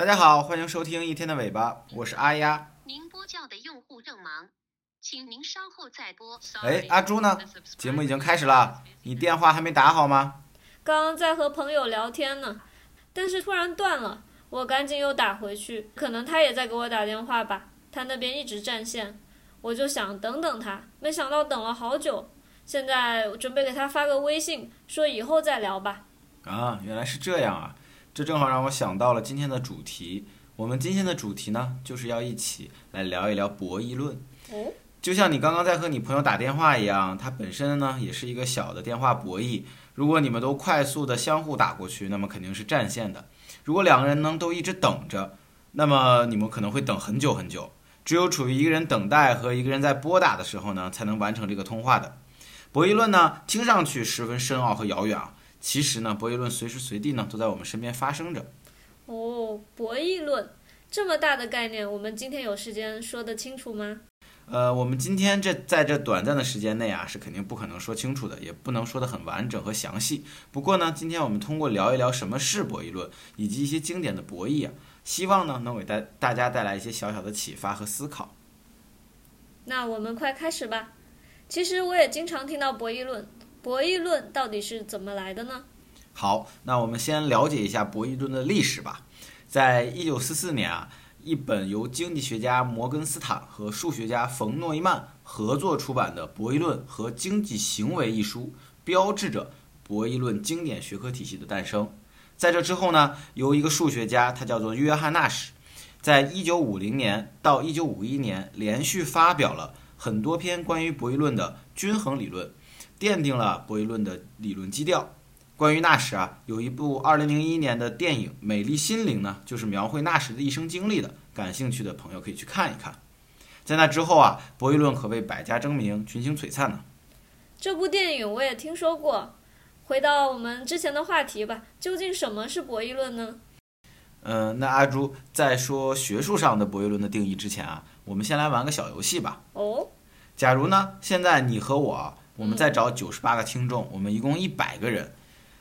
大家好，欢迎收听一天的尾巴，我是阿丫。您拨叫的用户正忙，请您稍后再拨。哎，阿朱呢？节目已经开始了，你电话还没打好吗？刚刚在和朋友聊天呢，但是突然断了，我赶紧又打回去，可能他也在给我打电话吧，他那边一直占线，我就想等等他，没想到等了好久，现在我准备给他发个微信，说以后再聊吧。啊，原来是这样啊。这正好让我想到了今天的主题。我们今天的主题呢，就是要一起来聊一聊博弈论。哦，就像你刚刚在和你朋友打电话一样，它本身呢也是一个小的电话博弈。如果你们都快速的相互打过去，那么肯定是占线的。如果两个人呢都一直等着，那么你们可能会等很久很久。只有处于一个人等待和一个人在拨打的时候呢，才能完成这个通话的。博弈论呢，听上去十分深奥和遥远啊。其实呢，博弈论随时随地呢都在我们身边发生着。哦，博弈论这么大的概念，我们今天有时间说得清楚吗？呃，我们今天这在这短暂的时间内啊，是肯定不可能说清楚的，也不能说得很完整和详细。不过呢，今天我们通过聊一聊什么是博弈论，以及一些经典的博弈啊，希望呢能给大大家带来一些小小的启发和思考。那我们快开始吧。其实我也经常听到博弈论。博弈论到底是怎么来的呢？好，那我们先了解一下博弈论的历史吧。在一九四四年啊，一本由经济学家摩根斯坦和数学家冯诺依曼合作出版的《博弈论和经济行为》一书，标志着博弈论经典学科体系的诞生。在这之后呢，由一个数学家，他叫做约翰纳什，在一九五零年到一九五一年连续发表了很多篇关于博弈论的均衡理论。奠定了博弈论的理论基调。关于纳什啊，有一部2001年的电影《美丽心灵》呢，就是描绘纳什的一生经历的。感兴趣的朋友可以去看一看。在那之后啊，博弈论可谓百家争鸣，群星璀璨呢。这部电影我也听说过。回到我们之前的话题吧，究竟什么是博弈论呢？嗯，那阿朱在说学术上的博弈论的定义之前啊，我们先来玩个小游戏吧。哦。假如呢，现在你和我。我们再找九十八个听众，我们一共一百个人，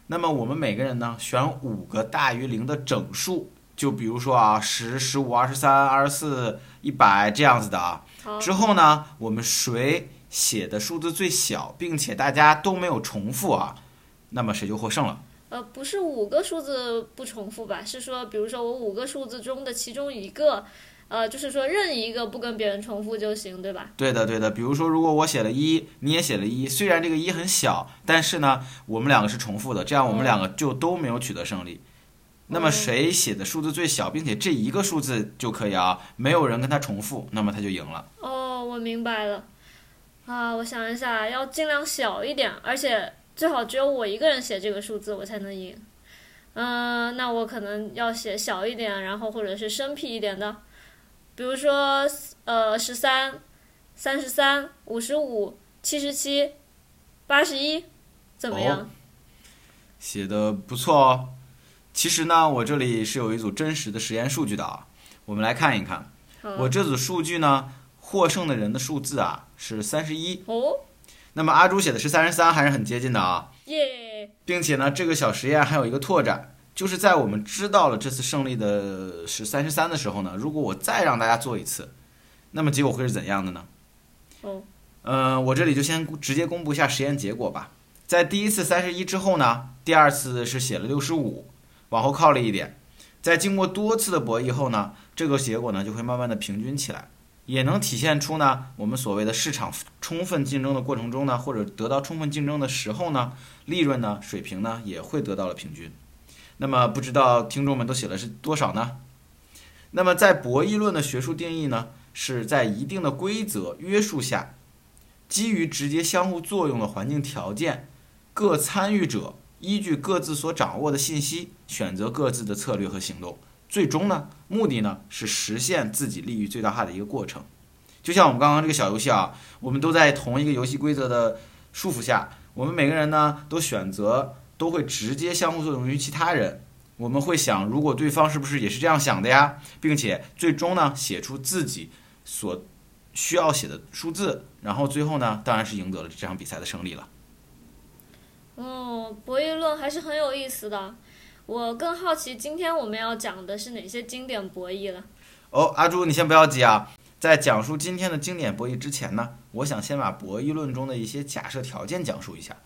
那么我们每个人呢选五个大于零的整数，就比如说啊十、十五、二十三、二十四、一百这样子的啊。之后呢，我们谁写的数字最小，并且大家都没有重复啊，那么谁就获胜了。呃，不是五个数字不重复吧？是说，比如说我五个数字中的其中一个。呃，就是说任意一个不跟别人重复就行，对吧？对的，对的。比如说，如果我写了一，你也写了一，虽然这个一很小，但是呢，我们两个是重复的，这样我们两个就都没有取得胜利。那么谁写的数字最小，并且这一个数字就可以啊，没有人跟他重复，那么他就赢了。哦，我明白了。啊，我想一下，要尽量小一点，而且最好只有我一个人写这个数字，我才能赢。嗯，那我可能要写小一点，然后或者是生僻一点的。比如说，呃，十三、三十三、五十五、七十七、八十一，怎么样？写的不错哦。其实呢，我这里是有一组真实的实验数据的啊。我们来看一看，我这组数据呢，获胜的人的数字啊是三十一。哦。那么阿朱写的是三十三，还是很接近的啊。耶。并且呢，这个小实验还有一个拓展。就是在我们知道了这次胜利的是三十三的时候呢，如果我再让大家做一次，那么结果会是怎样的呢？嗯，嗯，我这里就先直接公布一下实验结果吧。在第一次三十一之后呢，第二次是写了六十五，往后靠了一点。在经过多次的博弈后呢，这个结果呢就会慢慢的平均起来，也能体现出呢我们所谓的市场充分竞争的过程中呢，或者得到充分竞争的时候呢，利润呢水平呢也会得到了平均。那么不知道听众们都写的是多少呢？那么在博弈论的学术定义呢，是在一定的规则约束下，基于直接相互作用的环境条件，各参与者依据各自所掌握的信息，选择各自的策略和行动，最终呢，目的呢是实现自己利益最大化的一个过程。就像我们刚刚这个小游戏啊，我们都在同一个游戏规则的束缚下，我们每个人呢都选择。都会直接相互作用于其他人。我们会想，如果对方是不是也是这样想的呀？并且最终呢，写出自己所需要写的数字，然后最后呢，当然是赢得了这场比赛的胜利了。哦，博弈论还是很有意思的。我更好奇今天我们要讲的是哪些经典博弈了。哦，阿朱，你先不要急啊。在讲述今天的经典博弈之前呢，我想先把博弈论中的一些假设条件讲述一下。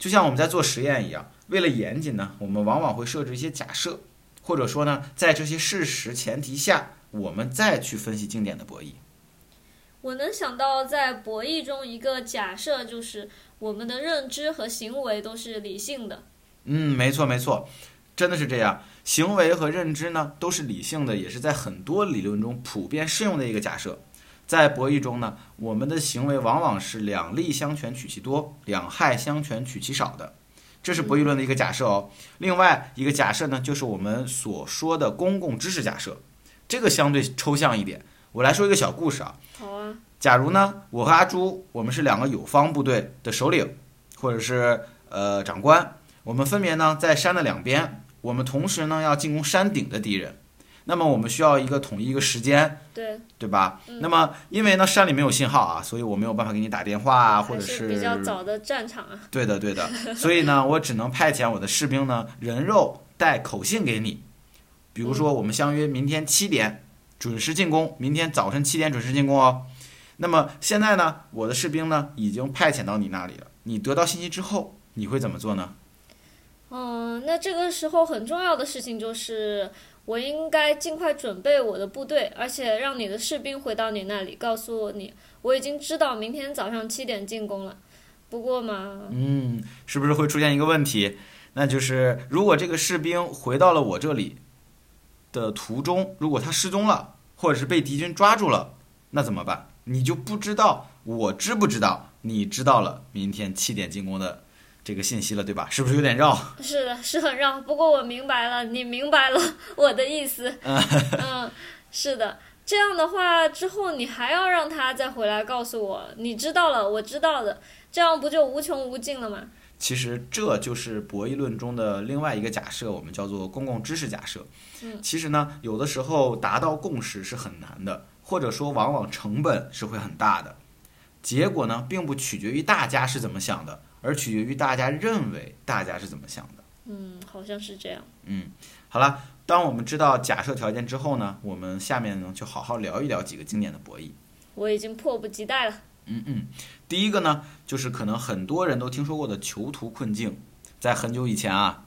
就像我们在做实验一样，为了严谨呢，我们往往会设置一些假设，或者说呢，在这些事实前提下，我们再去分析经典的博弈。我能想到，在博弈中一个假设就是我们的认知和行为都是理性的。嗯，没错没错，真的是这样。行为和认知呢都是理性的，也是在很多理论中普遍适用的一个假设。在博弈中呢，我们的行为往往是两利相权取其多，两害相权取其少的，这是博弈论的一个假设哦。另外一个假设呢，就是我们所说的公共知识假设，这个相对抽象一点。我来说一个小故事啊。好啊。假如呢，我和阿朱，我们是两个友方部队的首领，或者是呃长官，我们分别呢在山的两边，我们同时呢要进攻山顶的敌人，那么我们需要一个统一一个时间，对对吧？嗯那么因为呢山里没有信号啊，所以我没有办法给你打电话啊，或者还是比较早的战场啊。对的，对的。所以呢，我只能派遣我的士兵呢，人肉带口信给你。比如说，我们相约明天七点准时进攻，明天早晨七点准时进攻哦。那么现在呢，我的士兵呢已经派遣到你那里了。你得到信息之后，你会怎么做呢？嗯，那这个时候很重要的事情就是，我应该尽快准备我的部队，而且让你的士兵回到你那里，告诉你我已经知道明天早上七点进攻了。不过嘛，嗯，是不是会出现一个问题？那就是如果这个士兵回到了我这里的途中，如果他失踪了，或者是被敌军抓住了，那怎么办？你就不知道我知不知道你知道了明天七点进攻的这个信息了，对吧？是不是有点绕？是的，是很绕。不过我明白了，你明白了我的意思。嗯，是的。这样的话之后，你还要让他再回来告诉我，你知道了，我知道的，这样不就无穷无尽了吗？其实这就是博弈论中的另外一个假设，我们叫做公共知识假设。嗯其实呢，有的时候达到共识是很难的，或者说往往成本是会很大的。结果呢，并不取决于大家是怎么想的，而取决于大家认为大家是怎么想的。嗯，好像是这样。嗯，好了，当我们知道假设条件之后呢，我们下面呢就好好聊一聊几个经典的博弈。我已经迫不及待了。嗯嗯，第一个呢，就是可能很多人都听说过的囚徒困境，在很久以前啊，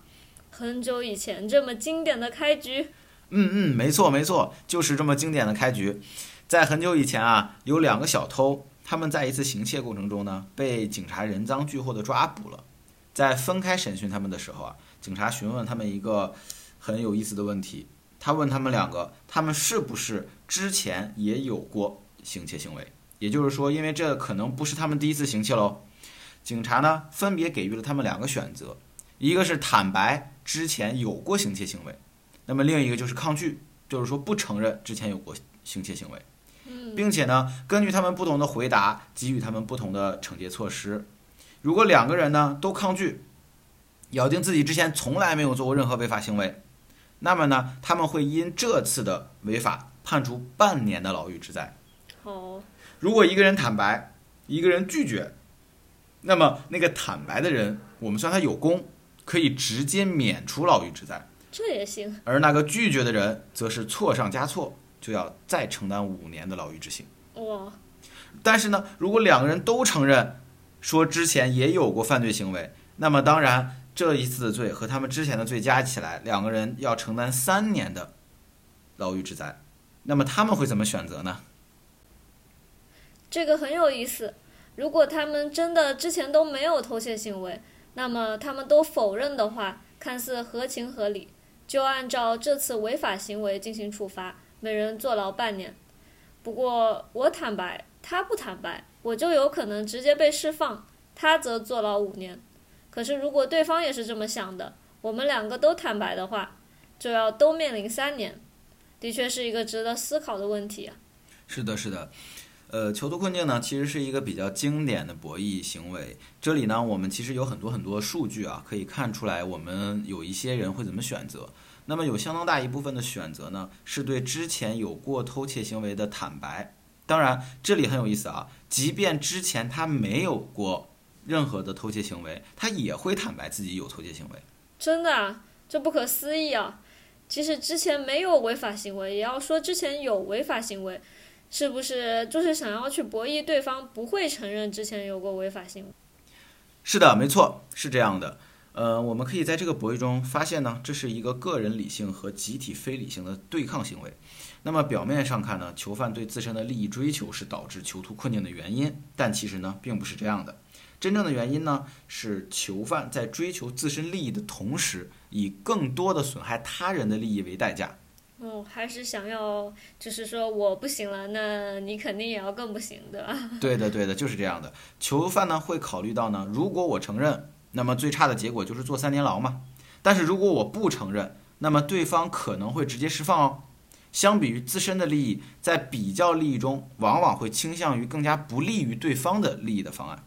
很久以前，这么经典的开局，嗯嗯，没错没错，就是这么经典的开局。在很久以前啊，有两个小偷，他们在一次行窃过程中呢，被警察人赃俱获的抓捕了。在分开审讯他们的时候啊，警察询问他们一个很有意思的问题，他问他们两个，他们是不是之前也有过行窃行为？也就是说，因为这可能不是他们第一次行窃喽。警察呢，分别给予了他们两个选择，一个是坦白之前有过行窃行为，那么另一个就是抗拒，就是说不承认之前有过行窃行为，并且呢，根据他们不同的回答，给予他们不同的惩戒措施。如果两个人呢都抗拒，咬定自己之前从来没有做过任何违法行为，那么呢，他们会因这次的违法判处半年的牢狱之灾。好，如果一个人坦白，一个人拒绝，那么那个坦白的人，我们算他有功，可以直接免除牢狱之灾。这也行。而那个拒绝的人，则是错上加错，就要再承担五年的牢狱之刑。哇，但是呢，如果两个人都承认说之前也有过犯罪行为，那么当然这一次的罪和他们之前的罪加起来，两个人要承担三年的牢狱之灾。那么他们会怎么选择呢？这个很有意思。如果他们真的之前都没有偷窃行为，那么他们都否认的话，看似合情合理，就按照这次违法行为进行处罚，每人坐牢半年。不过我坦白，他不坦白，我就有可能直接被释放，他则坐牢五年。可是如果对方也是这么想的，我们两个都坦白的话，就要都面临三年，的确是一个值得思考的问题啊。是的，是的。呃，囚徒困境呢，其实是一个比较经典的博弈行为。这里呢，我们其实有很多很多数据啊，可以看出来我们有一些人会怎么选择。那么有相当大一部分的选择呢，是对之前有过偷窃行为的坦白。当然，这里很有意思啊，即便之前他没有过任何的偷窃行为，他也会坦白自己有偷窃行为。真的啊，这不可思议啊！即使之前没有违法行为，也要说之前有违法行为，是不是就是想要去博弈对方不会承认之前有过违法行为？是的，没错，是这样的。呃，我们可以在这个博弈中发现呢，这是一个个人理性和集体非理性的对抗行为。那么表面上看呢，囚犯对自身的利益追求是导致囚徒困境的原因，但其实呢，并不是这样的。真正的原因呢，是囚犯在追求自身利益的同时，以更多的损害他人的利益为代价。哦，还是想要，就是说我不行了，那你肯定也要更不行，对吧？对的，对的，就是这样的。囚犯呢会考虑到呢，如果我承认。那么最差的结果就是坐三年牢嘛。但是如果我不承认，那么对方可能会直接释放哦。相比于自身的利益，在比较利益中，往往会倾向于更加不利于对方的利益的方案。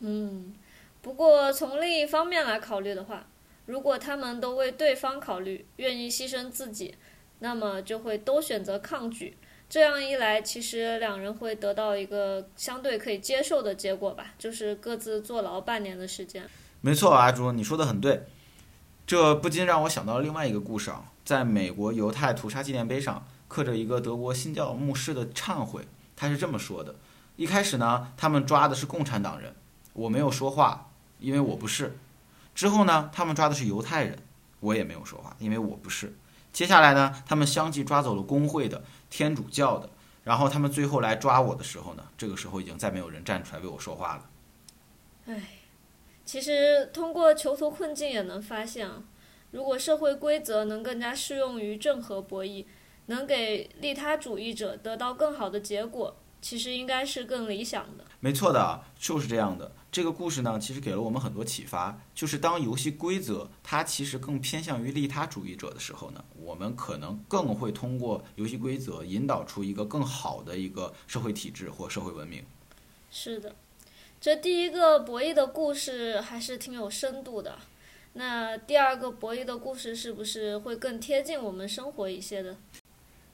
嗯，不过从另一方面来考虑的话，如果他们都为对方考虑，愿意牺牲自己，那么就会都选择抗拒。这样一来，其实两人会得到一个相对可以接受的结果吧，就是各自坐牢半年的时间。没错，阿朱，你说的很对。这不禁让我想到另外一个故事啊，在美国犹太屠杀纪念碑上刻着一个德国新教牧师的忏悔，他是这么说的：一开始呢，他们抓的是共产党人，我没有说话，因为我不是。之后呢，他们抓的是犹太人，我也没有说话，因为我不是。接下来呢，他们相继抓走了工会的。天主教的，然后他们最后来抓我的时候呢，这个时候已经再没有人站出来为我说话了。唉，其实通过囚徒困境也能发现啊，如果社会规则能更加适用于正和博弈，能给利他主义者得到更好的结果，其实应该是更理想的。没错的，就是这样的。这个故事呢，其实给了我们很多启发，就是当游戏规则它其实更偏向于利他主义者的时候呢，我们可能更会通过游戏规则引导出一个更好的一个社会体制或社会文明。是的，这第一个博弈的故事还是挺有深度的。那第二个博弈的故事是不是会更贴近我们生活一些的？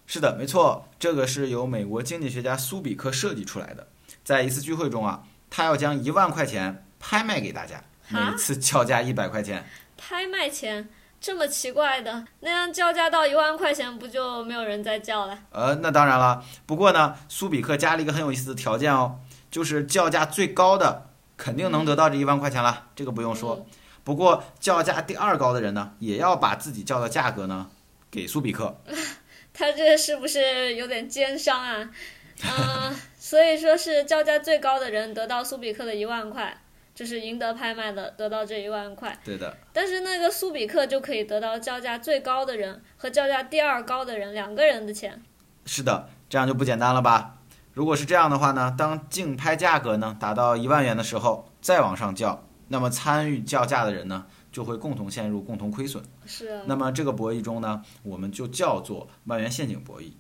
是的，没错，这个是由美国经济学家苏比克设计出来的，在一次聚会中啊。他要将一万块钱拍卖给大家，每次叫价一百块钱。拍卖钱这么奇怪的，那样叫价到一万块钱，不就没有人再叫了？呃，那当然了。不过呢，苏比克加了一个很有意思的条件哦，就是叫价最高的肯定能得到这一万块钱了，这个不用说。不过叫价第二高的人呢，也要把自己叫的价格呢给苏比克。他这是不是有点奸商啊？嗯。所以说是叫价最高的人得到苏比克的一万块，就是赢得拍卖的得到这一万块。对的。但是那个苏比克就可以得到叫价最高的人和叫价第二高的人两个人的钱。是的，这样就不简单了吧？如果是这样的话呢，当竞拍价格呢达到一万元的时候，再往上叫，那么参与叫价的人呢就会共同陷入共同亏损。是。那么这个博弈中呢，我们就叫做万元陷阱博弈。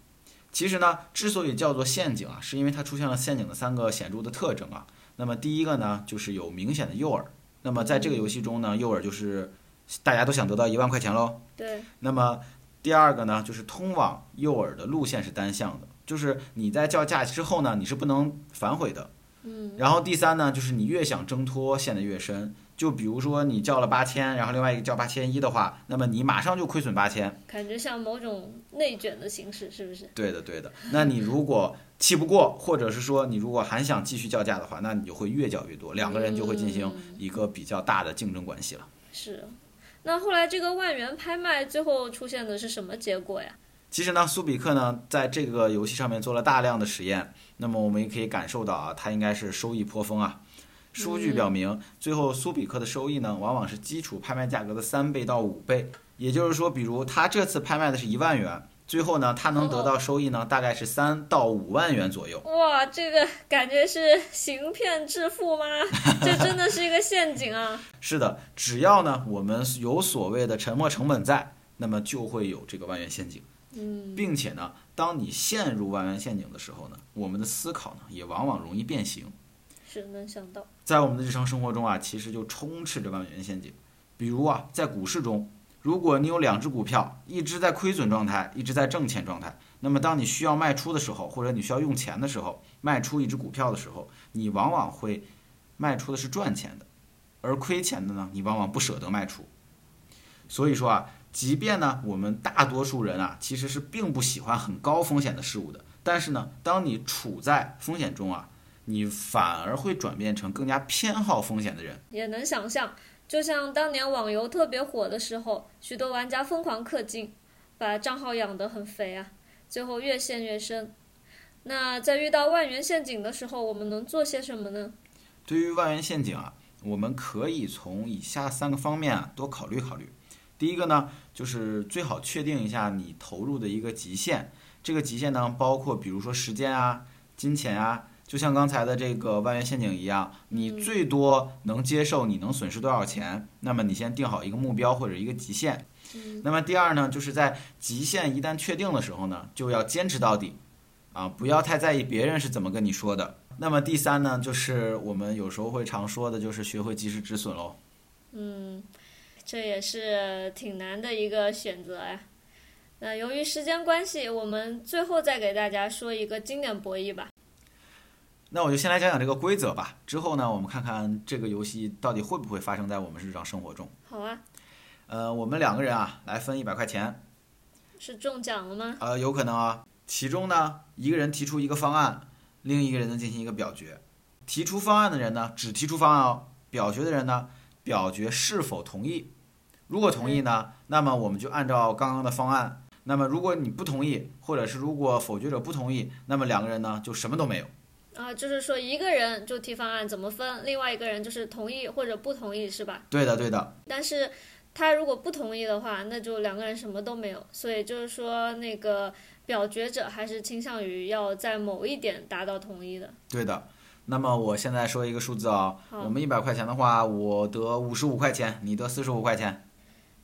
其实呢，之所以叫做陷阱啊，是因为它出现了陷阱的三个显著的特征啊。那么第一个呢，就是有明显的诱饵。那么在这个游戏中呢，诱饵就是大家都想得到一万块钱喽。对。那么第二个呢，就是通往诱饵的路线是单向的，就是你在叫价之后呢，你是不能反悔的。嗯。然后第三呢，就是你越想挣脱，陷得越深。就比如说你叫了八千，然后另外一个叫八千一的话，那么你马上就亏损八千，感觉像某种内卷的形式，是不是？对的，对的。那你如果气不过，或者是说你如果还想继续叫价的话，那你就会越叫越多，两个人就会进行一个比较大的竞争关系了。是。那后来这个万元拍卖最后出现的是什么结果呀？其实呢，苏比克呢在这个游戏上面做了大量的实验，那么我们也可以感受到啊，他应该是收益颇丰啊。数据表明，最后苏比克的收益呢，往往是基础拍卖价格的三倍到五倍。也就是说，比如他这次拍卖的是一万元，最后呢，他能得到收益呢，大概是三到五万元左右。哇，这个感觉是行骗致富吗？这真的是一个陷阱啊！是的，只要呢，我们有所谓的沉没成本在，那么就会有这个万元陷阱。嗯，并且呢，当你陷入万元陷阱的时候呢，我们的思考呢，也往往容易变形。是能想到，在我们的日常生活中啊，其实就充斥着万元陷阱。比如啊，在股市中，如果你有两只股票，一只在亏损状态，一只在挣钱状态，那么当你需要卖出的时候，或者你需要用钱的时候，卖出一只股票的时候，你往往会卖出的是赚钱的，而亏钱的呢，你往往不舍得卖出。所以说啊，即便呢我们大多数人啊其实是并不喜欢很高风险的事物的，但是呢，当你处在风险中啊，你反而会转变成更加偏好风险的人。也能想象，就像当年网游特别火的时候，许多玩家疯狂氪金，把账号养得很肥啊，最后越陷越深。那在遇到万元陷阱的时候，我们能做些什么呢？对于万元陷阱啊，我们可以从以下三个方面啊多考虑考虑。第一个呢，就是最好确定一下你投入的一个极限。这个极限呢，包括比如说时间啊、金钱啊，就像刚才的这个万元陷阱一样，你最多能接受你能损失多少钱？那么你先定好一个目标或者一个极限。那么第二呢，就是在极限一旦确定的时候呢，就要坚持到底，啊，不要太在意别人是怎么跟你说的。那么第三呢，就是我们有时候会常说的，就是学会及时止损喽。嗯，这也是挺难的一个选择呀。那由于时间关系，我们最后再给大家说一个经典博弈吧。那我就先来讲讲这个规则吧。之后呢，我们看看这个游戏到底会不会发生在我们日常生活中。好啊，呃，我们两个人啊，来分一百块钱。是中奖了吗？呃，有可能啊。其中呢，一个人提出一个方案，另一个人呢进行一个表决。提出方案的人呢，只提出方案哦；表决的人呢，表决是否同意。如果同意呢，那么我们就按照刚刚的方案。那么如果你不同意，或者是如果否决者不同意，那么两个人呢就什么都没有。啊，就是说一个人就提方案怎么分，另外一个人就是同意或者不同意，是吧？对的，对的。但是他如果不同意的话，那就两个人什么都没有。所以就是说，那个表决者还是倾向于要在某一点达到同意的。对的。那么我现在说一个数字啊、好我们一百块钱的话，我得五十五块钱，你得四十五块钱。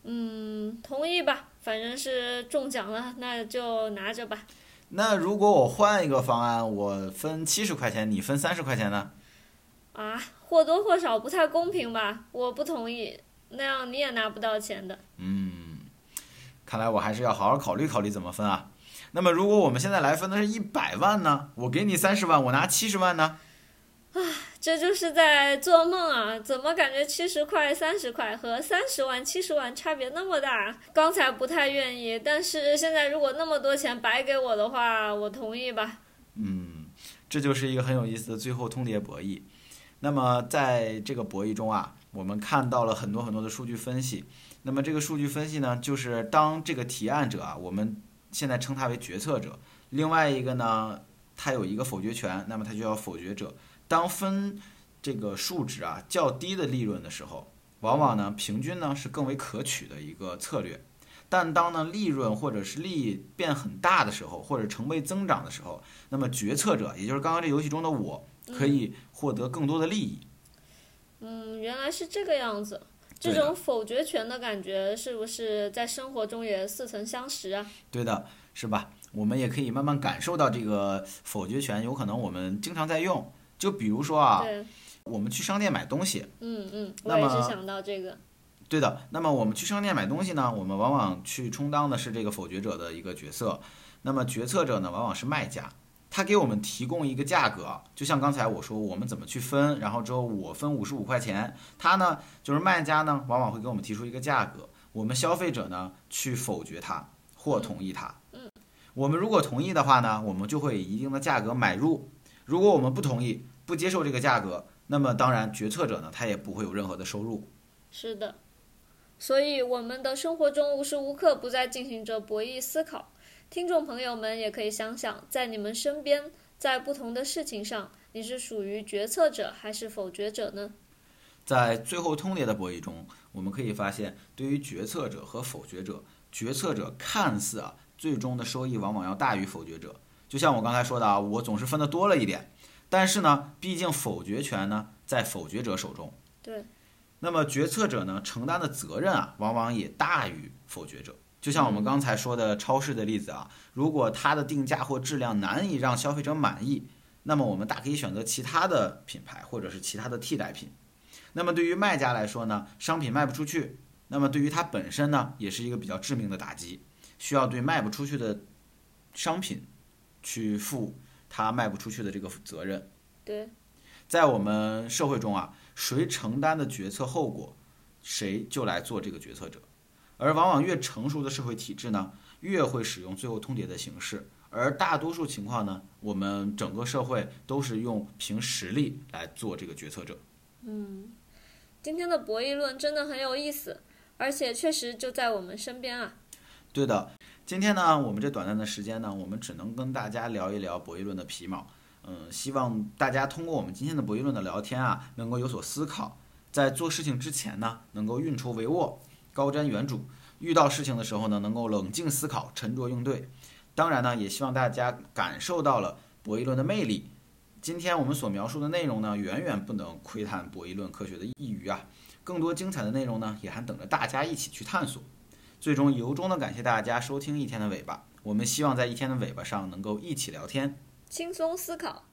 嗯，同意吧，反正是中奖了，那就拿着吧。那如果我换一个方案，我分七十块钱，你分三十块钱呢？啊，或多或少不太公平吧？我不同意，那样你也拿不到钱的。嗯，看来我还是要好好考虑考虑怎么分啊。那么如果我们现在来分的是一百万呢？我给你三十万，我拿七十万呢？这就是在做梦啊！怎么感觉七十块、三十块和三十万、七十万差别那么大？刚才不太愿意，但是现在如果那么多钱白给我的话，我同意吧。嗯，这就是一个很有意思的最后通牒博弈。那么在这个博弈中啊，我们看到了很多很多的数据分析。那么这个数据分析呢，就是当这个提案者啊，我们现在称他为决策者；另外一个呢，他有一个否决权，那么他就叫否决者。当分这个数值啊较低的利润的时候，往往呢平均呢是更为可取的一个策略。但当呢利润或者是利益变很大的时候，或者成倍增长的时候，那么决策者，也就是刚刚这游戏中的我，可以获得更多的利益。嗯，原来是这个样子。这种否决权的感觉，是不是在生活中也似曾相识啊？对的，是吧？我们也可以慢慢感受到这个否决权，有可能我们经常在用。就比如说啊，我们去商店买东西，嗯嗯，我也是想到这个。对的，那么我们去商店买东西呢，我们往往去充当的是这个否决者的一个角色，那么决策者呢，往往是卖家，他给我们提供一个价格，就像刚才我说我们怎么去分，然后之后我分五十五块钱，他呢就是卖家呢，往往会给我们提出一个价格，我们消费者呢去否决它或同意它。嗯，我们如果同意的话呢，我们就会以一定的价格买入；如果我们不同意，不接受这个价格，那么当然决策者呢，他也不会有任何的收入。是的，所以我们的生活中无时无刻不在进行着博弈思考。听众朋友们也可以想想，在你们身边，在不同的事情上，你是属于决策者还是否决者呢？在最后通牒的博弈中，我们可以发现，对于决策者和否决者，决策者看似啊最终的收益往往要大于否决者。就像我刚才说的啊，我总是分的多了一点，但是呢，毕竟否决权呢在否决者手中，对，那么决策者呢承担的责任啊往往也大于否决者。就像我们刚才说的超市的例子啊，如果它的定价或质量难以让消费者满意，那么我们大可以选择其他的品牌或者是其他的替代品。那么对于卖家来说呢，商品卖不出去，那么对于它本身呢，也是一个比较致命的打击，需要对卖不出去的商品去负他卖不出去的这个责任。对，在我们社会中啊，谁承担的决策后果，谁就来做这个决策者。而往往越成熟的社会体制呢，越会使用最后通牒的形式。而大多数情况呢，我们整个社会都是用凭实力来做这个决策者。嗯，今天的博弈论真的很有意思，而且确实就在我们身边啊。对的，今天呢，我们这短暂的时间呢，我们只能跟大家聊一聊博弈论的皮毛。嗯，希望大家通过我们今天的博弈论的聊天啊，能够有所思考，在做事情之前呢，能够运筹帷幄、高瞻远瞩；遇到事情的时候呢，能够冷静思考、沉着应对。当然呢，也希望大家感受到了博弈论的魅力。今天我们所描述的内容呢，远远不能窥探博弈论科学的一隅啊！更多精彩的内容呢，也还等着大家一起去探索。最终，由衷的感谢大家收听一天的尾巴。我们希望在一天的尾巴上能够一起聊天，轻松思考。